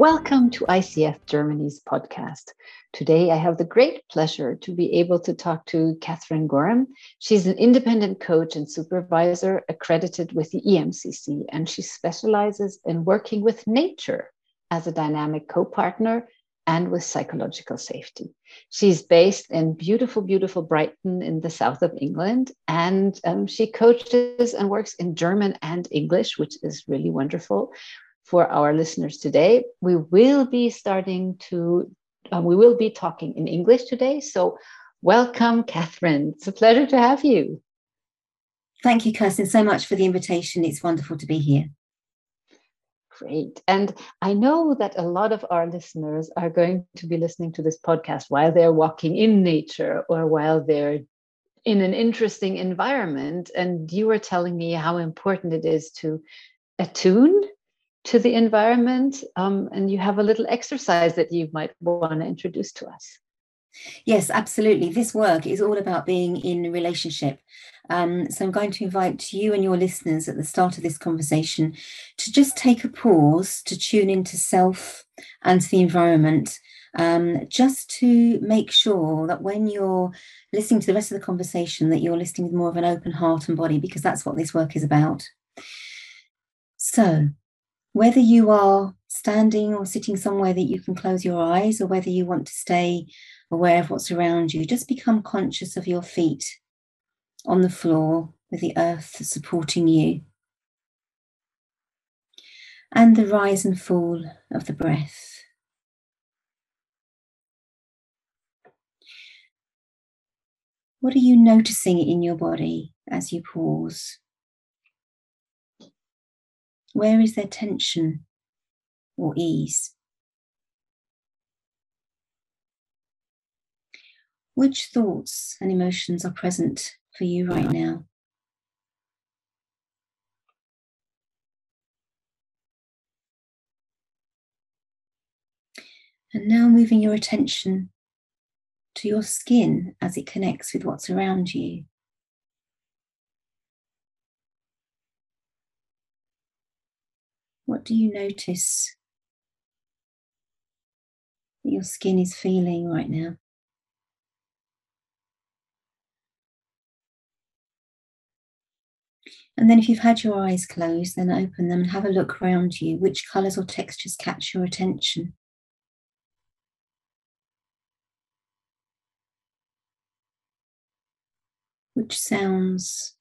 Welcome to ICF Germany's podcast. Today, I have the great pleasure to be able to talk to Catherine Gorham. She's an independent coach and supervisor accredited with the EMCC, and she specializes in working with nature as a dynamic co partner and with psychological safety. She's based in beautiful, beautiful Brighton in the south of England, and um, she coaches and works in German and English, which is really wonderful for our listeners today. We will be starting to, uh, we will be talking in English today. So, welcome, Catherine. It's a pleasure to have you. Thank you, Kirsten, so much for the invitation. It's wonderful to be here. Great. And I know that a lot of our listeners are going to be listening to this podcast while they're walking in nature or while they're in an interesting environment. And you were telling me how important it is to attune to the environment. Um, and you have a little exercise that you might want to introduce to us. Yes, absolutely. This work is all about being in relationship. Um, so I'm going to invite you and your listeners at the start of this conversation to just take a pause to tune into self and to the environment, um, just to make sure that when you're listening to the rest of the conversation, that you're listening with more of an open heart and body, because that's what this work is about. So whether you are standing or sitting somewhere that you can close your eyes, or whether you want to stay aware of what's around you, just become conscious of your feet on the floor with the earth supporting you. And the rise and fall of the breath. What are you noticing in your body as you pause? Where is there tension or ease? Which thoughts and emotions are present for you right now? And now moving your attention to your skin as it connects with what's around you. What do you notice that your skin is feeling right now? And then, if you've had your eyes closed, then open them and have a look around you. Which colours or textures catch your attention? Which sounds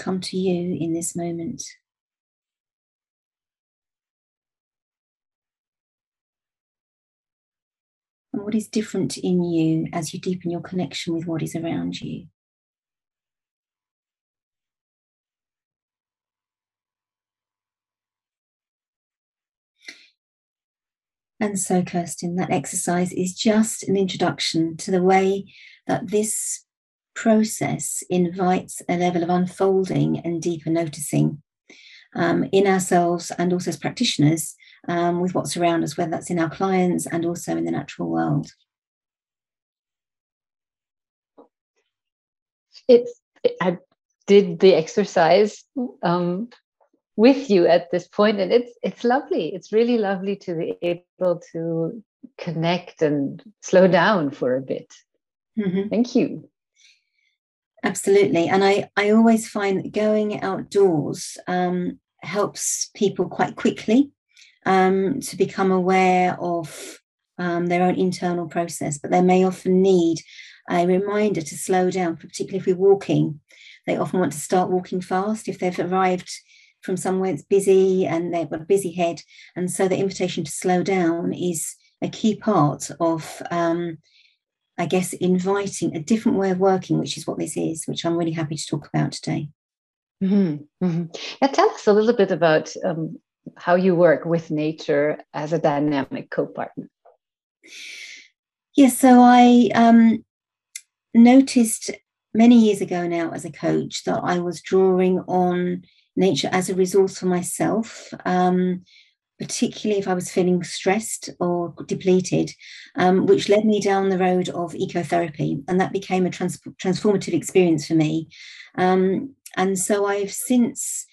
come to you in this moment. And what is different in you as you deepen your connection with what is around you? And so, Kirsten, that exercise is just an introduction to the way that this process invites a level of unfolding and deeper noticing um, in ourselves and also as practitioners um, with what's around us, whether that's in our clients and also in the natural world. It's, I did the exercise um, with you at this point, and it's it's lovely. It's really lovely to be able to connect and slow down for a bit. Mm-hmm. Thank you. Absolutely. And I, I always find that going outdoors um, helps people quite quickly um, to become aware of um, their own internal process, but they may often need a reminder to slow down, particularly if we're walking. They often want to start walking fast if they've arrived from somewhere that's busy and they've got a busy head. And so the invitation to slow down is a key part of um, I guess, inviting a different way of working, which is what this is, which I'm really happy to talk about today. Mm-hmm. Mm-hmm. Yeah, tell us a little bit about um, how you work with nature as a dynamic co partner. Yes, so I um, noticed many years ago now as a coach that I was drawing on nature as a resource for myself. Um, particularly if I was feeling stressed or depleted, um, which led me down the road of ecotherapy. And that became a trans- transformative experience for me. Um, and so I've since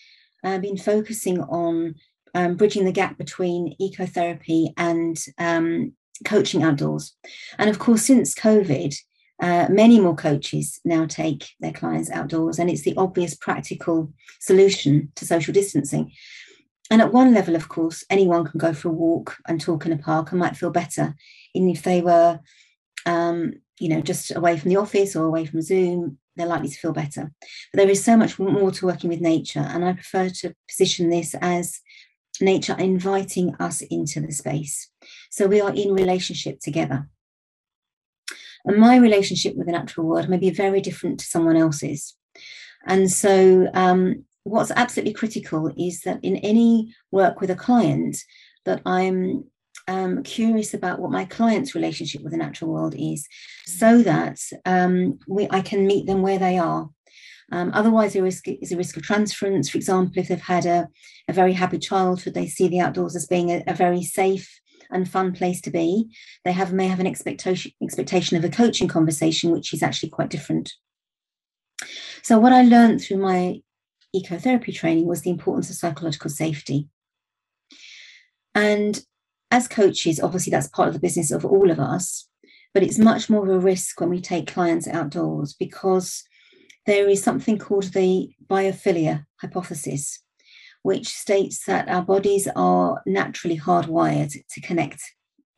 uh, been focusing on um, bridging the gap between ecotherapy and um, coaching outdoors. And of course, since COVID, uh, many more coaches now take their clients outdoors, and it's the obvious practical solution to social distancing. And at one level, of course, anyone can go for a walk and talk in a park and might feel better, even if they were, um, you know, just away from the office or away from Zoom, they're likely to feel better. But there is so much more to working with nature, and I prefer to position this as nature inviting us into the space. So we are in relationship together. And my relationship with the natural world may be very different to someone else's. And so, um, what's absolutely critical is that in any work with a client, that I'm um, curious about what my client's relationship with the natural world is, so that um, we, I can meet them where they are. Um, otherwise, there is, is a risk of transference. For example, if they've had a, a very happy childhood, they see the outdoors as being a, a very safe and fun place to be. They have may have an expectation expectation of a coaching conversation, which is actually quite different. So what I learned through my ecotherapy training was the importance of psychological safety. And as coaches, obviously that's part of the business of all of us, but it's much more of a risk when we take clients outdoors because there is something called the biophilia hypothesis, which states that our bodies are naturally hardwired to connect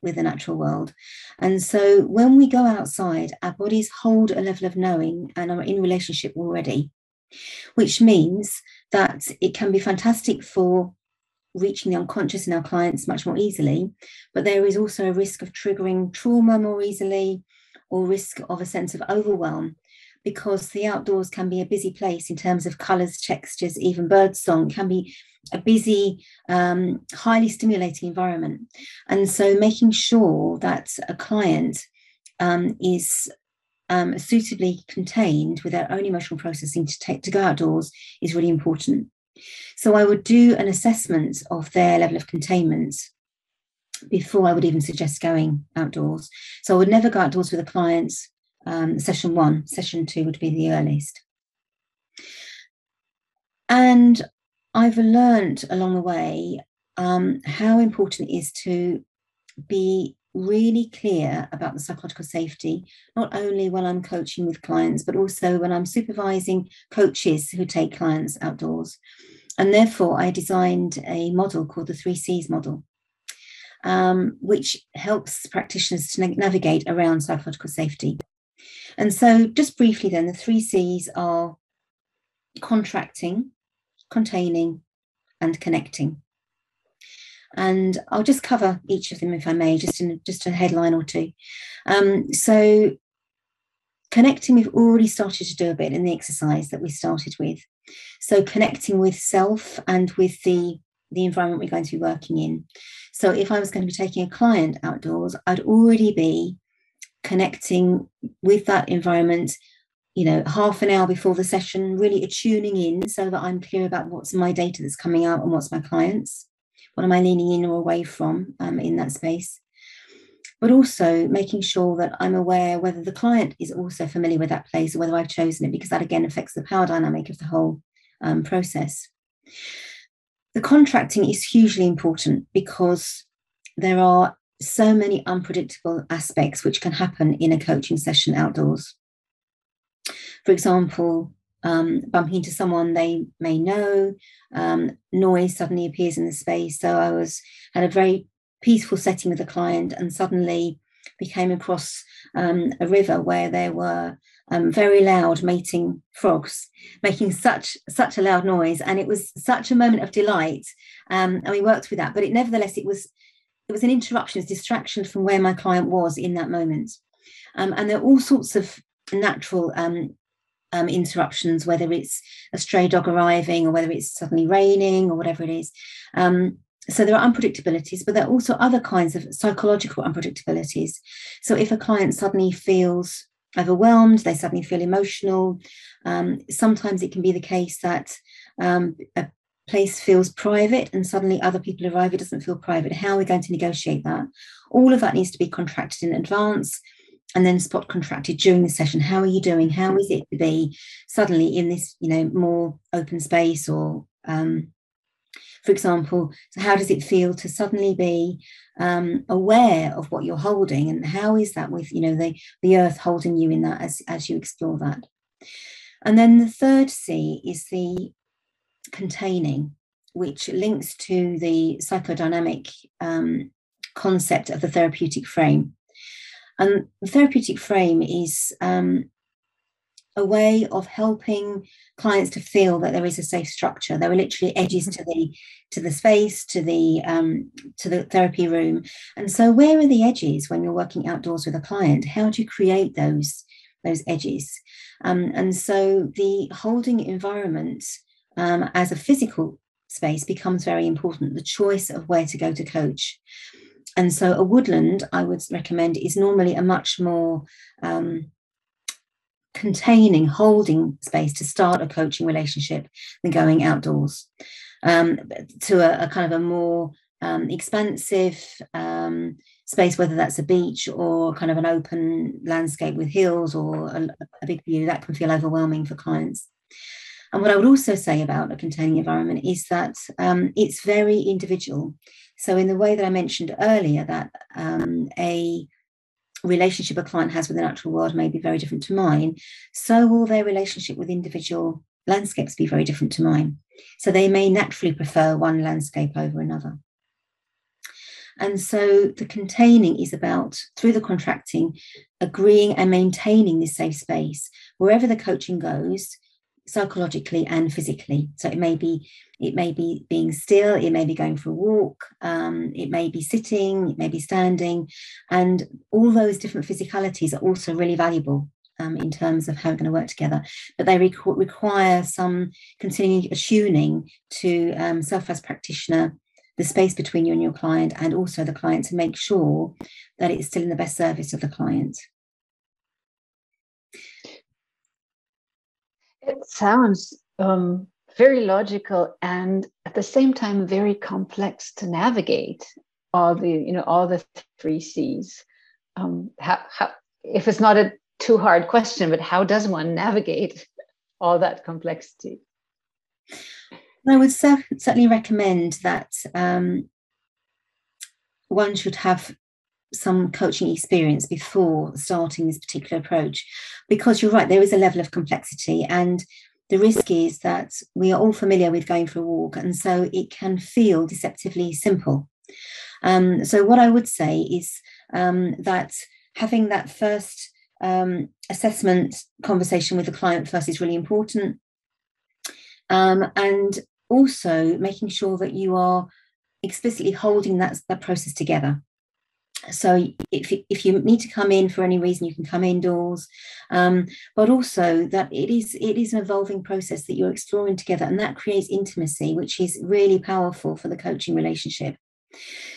with the natural world. And so when we go outside, our bodies hold a level of knowing and are in relationship already, which means that it can be fantastic for reaching the unconscious in our clients much more easily. But there is also a risk of triggering trauma more easily or risk of a sense of overwhelm because the outdoors can be a busy place in terms of colors, textures, even bird song can be a busy, um, highly stimulating environment. And so making sure that a client um, is um, suitably contained with their own emotional processing to take to go outdoors is really important. So I would do an assessment of their level of containment before I would even suggest going outdoors. So I would never go outdoors with a client um, session one, session two would be the earliest. And I've learned along the way um, how important it is to be really clear about the psychological safety, not only when I'm coaching with clients, but also when I'm supervising coaches who take clients outdoors. And therefore, I designed a model called the three C's model, um, which helps practitioners to navigate around psychological safety. And so, just briefly, then, the three C's are contracting, containing, and connecting. And I'll just cover each of them, if I may, just in just a headline or two. Um, so, connecting, we've already started to do a bit in the exercise that we started with. So, connecting with self and with the the environment we're going to be working in. So, if I was going to be taking a client outdoors, I'd already be connecting with that environment you know half an hour before the session really tuning in so that i'm clear about what's my data that's coming out and what's my clients what am i leaning in or away from um, in that space but also making sure that i'm aware whether the client is also familiar with that place or whether i've chosen it because that again affects the power dynamic of the whole um, process the contracting is hugely important because there are so many unpredictable aspects which can happen in a coaching session outdoors. For example, um, bumping into someone they may know, um, noise suddenly appears in the space. So I was had a very peaceful setting with a client, and suddenly we came across um, a river where there were um, very loud mating frogs making such such a loud noise, and it was such a moment of delight. Um, and we worked with that, but it nevertheless it was it was an interruption, a distraction from where my client was in that moment. Um, and there are all sorts of natural um, um, interruptions, whether it's a stray dog arriving or whether it's suddenly raining or whatever it is. Um, so there are unpredictabilities, but there are also other kinds of psychological unpredictabilities. So if a client suddenly feels overwhelmed, they suddenly feel emotional. Um, sometimes it can be the case that um, a place feels private and suddenly other people arrive, it doesn't feel private. How are we going to negotiate that? All of that needs to be contracted in advance and then spot contracted during the session. How are you doing? How is it to be suddenly in this, you know, more open space or um, for example, so how does it feel to suddenly be um, aware of what you're holding, and how is that with you know the the earth holding you in that as as you explore that? And then the third C is the containing, which links to the psychodynamic um, concept of the therapeutic frame. And the therapeutic frame is um, a way of helping clients to feel that there is a safe structure. There are literally edges mm-hmm. to the to the space, to the um, to the therapy room. And so, where are the edges when you're working outdoors with a client? How do you create those those edges? Um, and so, the holding environment um, as a physical space becomes very important. The choice of where to go to coach. And so, a woodland I would recommend is normally a much more um, containing, holding space to start a coaching relationship than going outdoors um, to a, a, kind of a more um, expansive um, space, whether that's a beach or kind of an open landscape with hills or a, a big view, that can feel overwhelming for clients. And what I would also say about a containing environment is that um, it's very individual. So, in the way that I mentioned earlier, that um, a relationship a client has with the natural world may be very different to mine, so will their relationship with individual landscapes be very different to mine. So they may naturally prefer one landscape over another. And so the containing is about, through the contracting, agreeing and maintaining this safe space wherever the coaching goes, psychologically and physically. So it may be it may be being still, it may be going for a walk, um, it may be sitting, it may be standing, and all those different physicalities are also really valuable um, in terms of how we're going to work together. But they requ- require some continuing attuning to um, self as practitioner, the space between you and your client, and also the client to make sure that it's still in the best service of the client. It sounds um, very logical and at the same time very complex to navigate all the you know all the three C's. Um, how, how, if it's not a too hard question, but how does one navigate all that complexity? I would certainly recommend that um, one should have some coaching experience before starting this particular approach. Because you're right there is a level of complexity and the risk is that we are all familiar with going for a walk and so it can feel deceptively simple. Um, so what i would say is um, that having that first um, assessment conversation with the client first is really important. Um, and also making sure that you are explicitly holding that, that process together so if, if you need to come in for any reason you can come indoors. Um, but also that it is it is an evolving process that you're exploring together and that creates intimacy which is really powerful for the coaching relationship.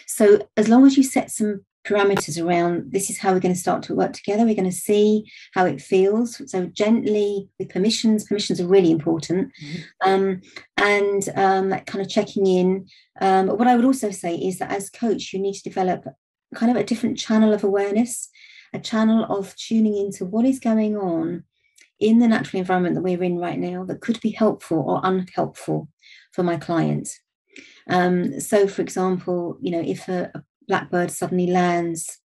So as long as you set some parameters around this is how we're going to start to work together we're going to see how it feels. So gently with permissions permissions are really important. Mm-hmm. um, and um, kind of checking in. Um, what i would also say is that as coach you need to develop kind of a different channel of awareness, a channel of tuning into what is going on in the natural environment that we're in right now that could be helpful or unhelpful for my client. Um, so, for example, you know, if a, a blackbird suddenly lands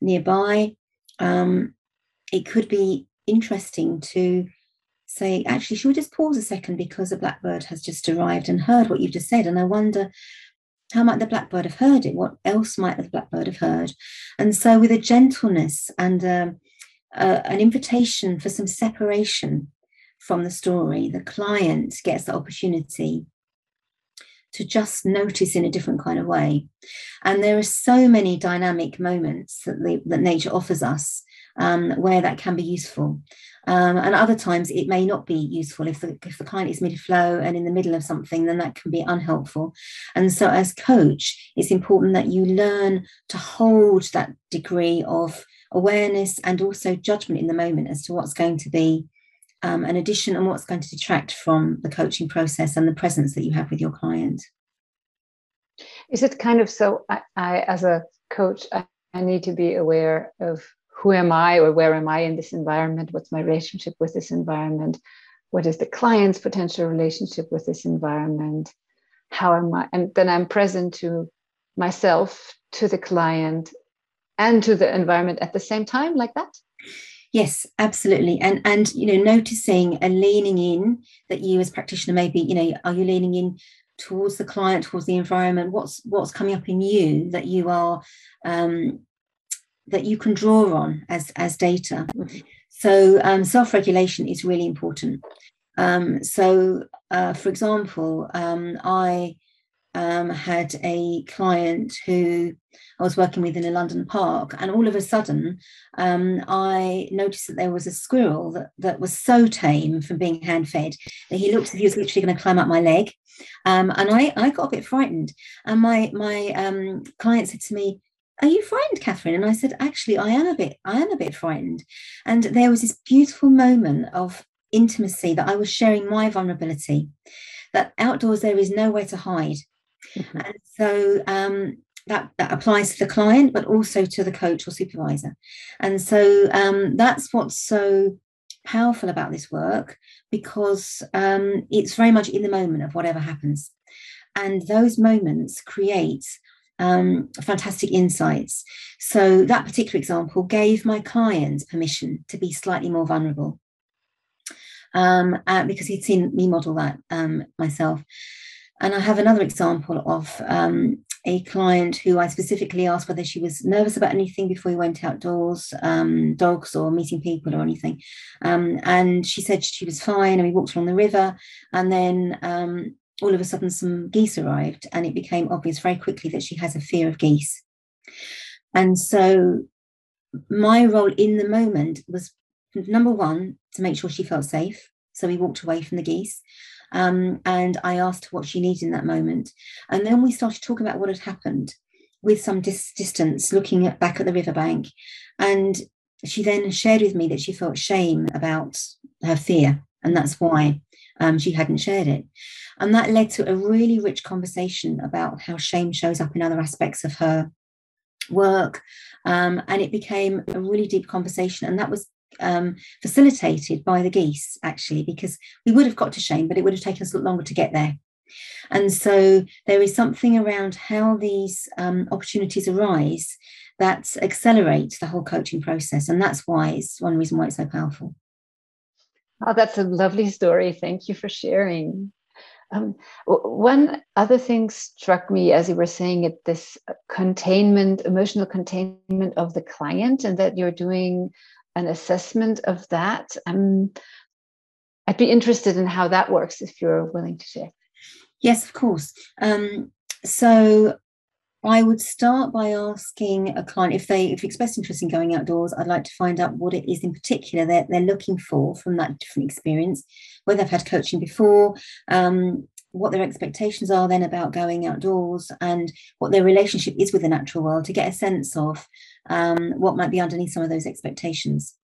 nearby, um, it could be interesting to say, actually, should we just pause a second because a blackbird has just arrived and heard what you've just said? And I wonder how might the blackbird have heard it? What else might the blackbird have heard? And so, with a gentleness and um, uh, an invitation for some separation from the story, the client gets the opportunity to just notice in a different kind of way. And there are so many dynamic moments that, the, that nature offers us um, where that can be useful. Um, and other times it may not be useful if the, if the client is mid flow and in the middle of something, then that can be unhelpful. And so, as coach, it's important that you learn to hold that degree of awareness and also judgment in the moment as to what's going to be um, an addition and what's going to detract from the coaching process and the presence that you have with your client. Is it kind of so? I, I as a coach, I, I need to be aware of who am I or where am I in this environment? What's my relationship with this environment? What is the client's potential relationship with this environment? how am I? And then I'm present to myself, to the client, and to the environment at the same time, like that. Yes, absolutely. And and you know, noticing and leaning in that you as practitioner maybe, you know, are you leaning in towards the client, towards the environment? What's what's coming up in you that you are um that you can draw on as as data. Mm-hmm. So um, self-regulation is really important. Um, so, uh, for example, um, I um, had a client who I was working with in a London park, and all of a sudden, um, I noticed that there was a squirrel that, that was so tame from being hand fed that he looked as if he was literally going to climb up my leg. Um, and I, I got a bit frightened. And my, my um, client said to me, are you frightened catherine? And i said actually i am a bit i am a bit frightened. And there was this beautiful moment of intimacy that i was sharing my vulnerability that outdoors there is nowhere to hide. Mm-hmm. and so um, that, that applies to the client but also to the coach or supervisor. And so um, that's what's so powerful about this work because um, it's very much in the moment of whatever happens. And those moments create um, fantastic insights. So that particular example gave my clients permission to be slightly more vulnerable um, uh, because he'd seen me model that um, myself. And I have another example of um, a client who I specifically asked whether she was nervous about anything before we went outdoors, um, dogs or meeting people or anything. Um, and she said she was fine, and we walked along the river. And then um, all of a sudden some geese arrived and it became obvious very quickly that she has a fear of geese. And so my role in the moment was number one to make sure she felt safe. So we walked away from the geese um, and i asked her what she needed in that moment. And then we started talking about what had happened with some dis- distance looking at, back at the riverbank. And she then shared with me that she felt shame about her fear and that's why um, she hadn't shared it. And that led to a really rich conversation about how shame shows up in other aspects of her work. Um, and it became a really deep conversation. And that was um, facilitated by the geese, actually, because we would have got to shame, but it would have taken us a lot longer to get there. And so there is something around how these um, opportunities arise that accelerates the whole coaching process. And that's why it's one reason why it's so powerful. Oh, that's a lovely story. Thank you for sharing. Um, one other thing struck me as you were saying it this containment, emotional containment of the client, and that you're doing an assessment of that. Um, I'd be interested in how that works if you're willing to share. Yes, of course. Um, so I would start by asking a client if they if express interest in going outdoors, I'd like to find out what it is in particular that they're looking for from that different experience, whether they've had coaching before, um, what their expectations are then about going outdoors, and what their relationship is with the natural world to get a sense of um, what might be underneath some of those expectations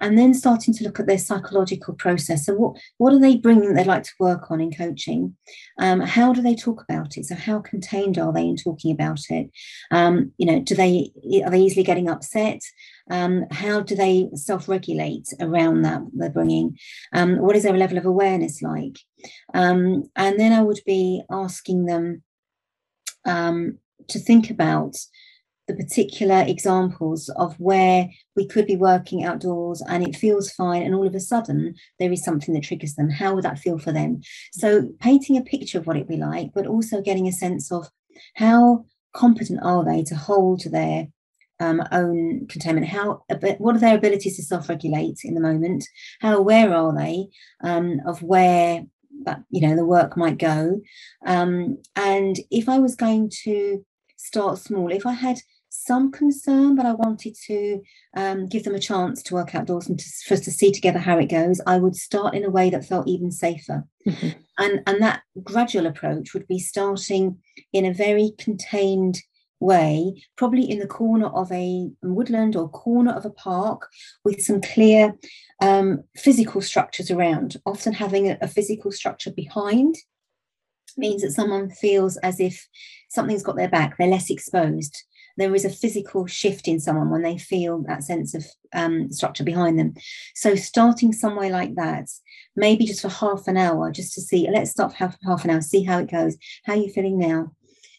and then starting to look at their psychological process. So, what, what are they bringing that they'd like to work on in coaching? Um, how do they talk about it? So, how contained are they in talking about it? Um, you know, do they are they easily getting upset? Um, how do they self-regulate around that they're bringing? Um, what is their level of awareness like? Um, and then I would be asking them um, to think about the particular examples of where we could be working outdoors and it feels fine and all of a sudden there is something that triggers them. How would that feel for them? So painting a picture of what it'd be like but also getting a sense of how competent are they to hold their um, own containment? How what are their abilities to self-regulate in the moment? How aware are they um, of where that you know the work might go? Um, and if i was going to start small if i had some concern, but I wanted to um, give them a chance to work outdoors and to, for us to see together how it goes. I would start in a way that felt even safer. Mm-hmm. And, and that gradual approach would be starting in a very contained way, probably in the corner of a woodland or corner of a park with some clear um, physical structures around, often having a, a physical structure behind means that someone feels as if something's got their back, they're less exposed there is a physical shift in someone when they feel that sense of um, structure behind them. So starting somewhere like that, maybe just for half an hour, just to see, let's start half, half an hour, see how it goes. How are you feeling now?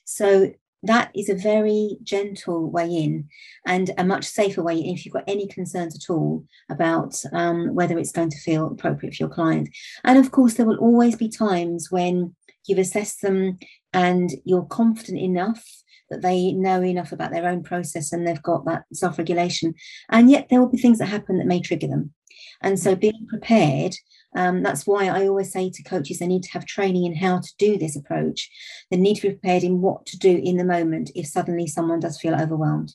So that is a very gentle way in and a much safer way if you've got any concerns at all about um, whether it's going to feel appropriate for your client. And of course, there will always be times when you've assessed them and you're confident enough that they know enough about their own process and they've got that self regulation. And yet, there will be things that happen that may trigger them. And so, being prepared um, that's why I always say to coaches they need to have training in how to do this approach. They need to be prepared in what to do in the moment if suddenly someone does feel overwhelmed.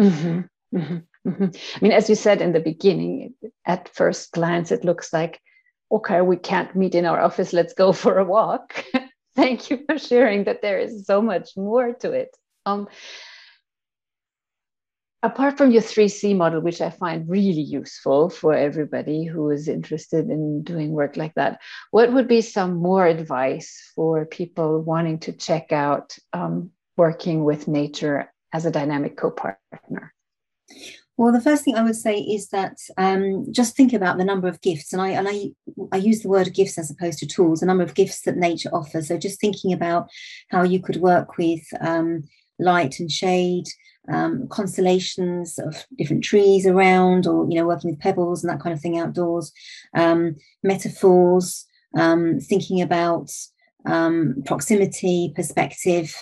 Mm-hmm, mm-hmm, mm-hmm. I mean, as you said in the beginning, at first glance, it looks like, okay, we can't meet in our office, let's go for a walk. Thank you for sharing that there is so much more to it. Um, apart from your 3C model, which I find really useful for everybody who is interested in doing work like that, what would be some more advice for people wanting to check out um, working with nature as a dynamic co partner? Well, the first thing I would say is that um, just think about the number of gifts, and I and I I use the word gifts as opposed to tools. The number of gifts that nature offers. So just thinking about how you could work with um, light and shade, um, constellations of different trees around, or you know, working with pebbles and that kind of thing outdoors, um, metaphors, um, thinking about um, proximity, perspective.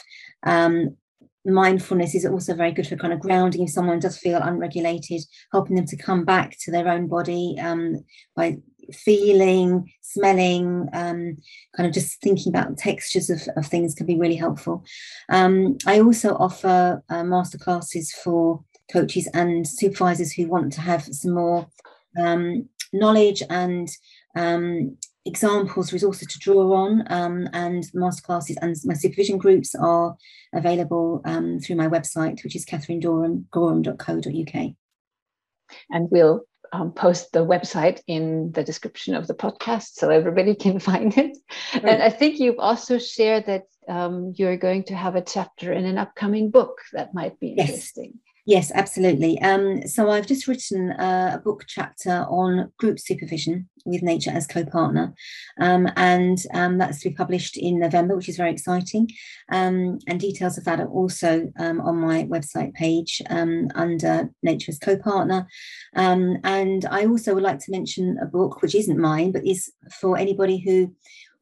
Um, mindfulness is also very good for kind of grounding if someone does feel unregulated, helping them to come back to their own body um, by feeling, smelling, um, kind of just thinking about textures of, of things can be really helpful. Um, I also offer uh, masterclasses for coaches and supervisors who want to have some more um, knowledge and um, examples, resources to draw on, um, and masterclasses and my supervision groups are available um, through my website, which is catherinegorham.co.uk. And we'll um, post the website in the description of the podcast so everybody can find it. Right. And I think you've also shared that um, you're going to have a chapter in an upcoming book that might be interesting. Yes, absolutely. Um, so I've just written a book chapter on group supervision with nature as co-partner, um, and um, that's to be published in November, which is very exciting. Um, and details of that are also um, on my website page um, under nature as co-partner. and I also would like to mention a book which isn't mine, but is for anybody who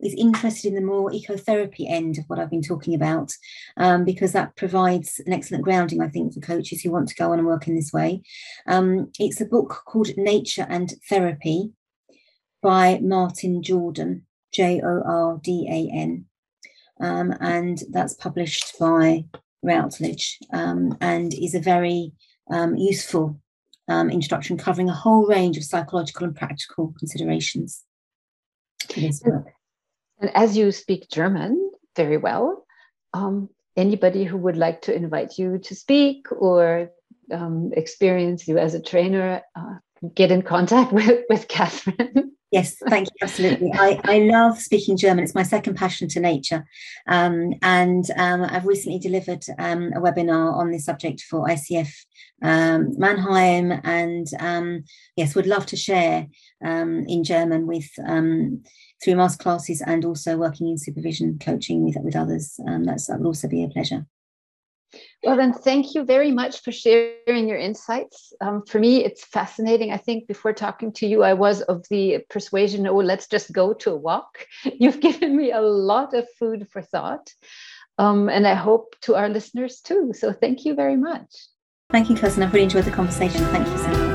is interested in the more ecotherapy end of what I've been talking about, um, because that provides an excellent grounding, I think, for coaches who want to go on and work in this way. Um, it's a book called Nature and Therapy by Martin Jordan, J O R D A N. Um, and that's published by Routledge um, and is a very um, useful um, introduction covering a whole range of psychological and practical considerations. And as you speak German very well, um, anybody who would like to invite you to speak or um, experience you as a trainer, uh, get in contact with, with Catherine. Yes, thank you. Absolutely. I, I love speaking German. It's my second passion to nature. Um, and um, I've recently delivered um, a webinar on this subject for ICF um, Mannheim. And um, yes, would love to share um, in German with through master classes and also working in supervision coaching with, with others. that's, that would also be a pleasure. Well, then, thank you very much for sharing your insights. Um, for me, it's fascinating. I think before talking to you, I was of the persuasion, oh, let's just go to a walk. You've given me a lot of food for thought. Um, and I hope to our listeners too. So, thank you very much. Thank you, Kirsten. I've really enjoyed the conversation. Thank you so much.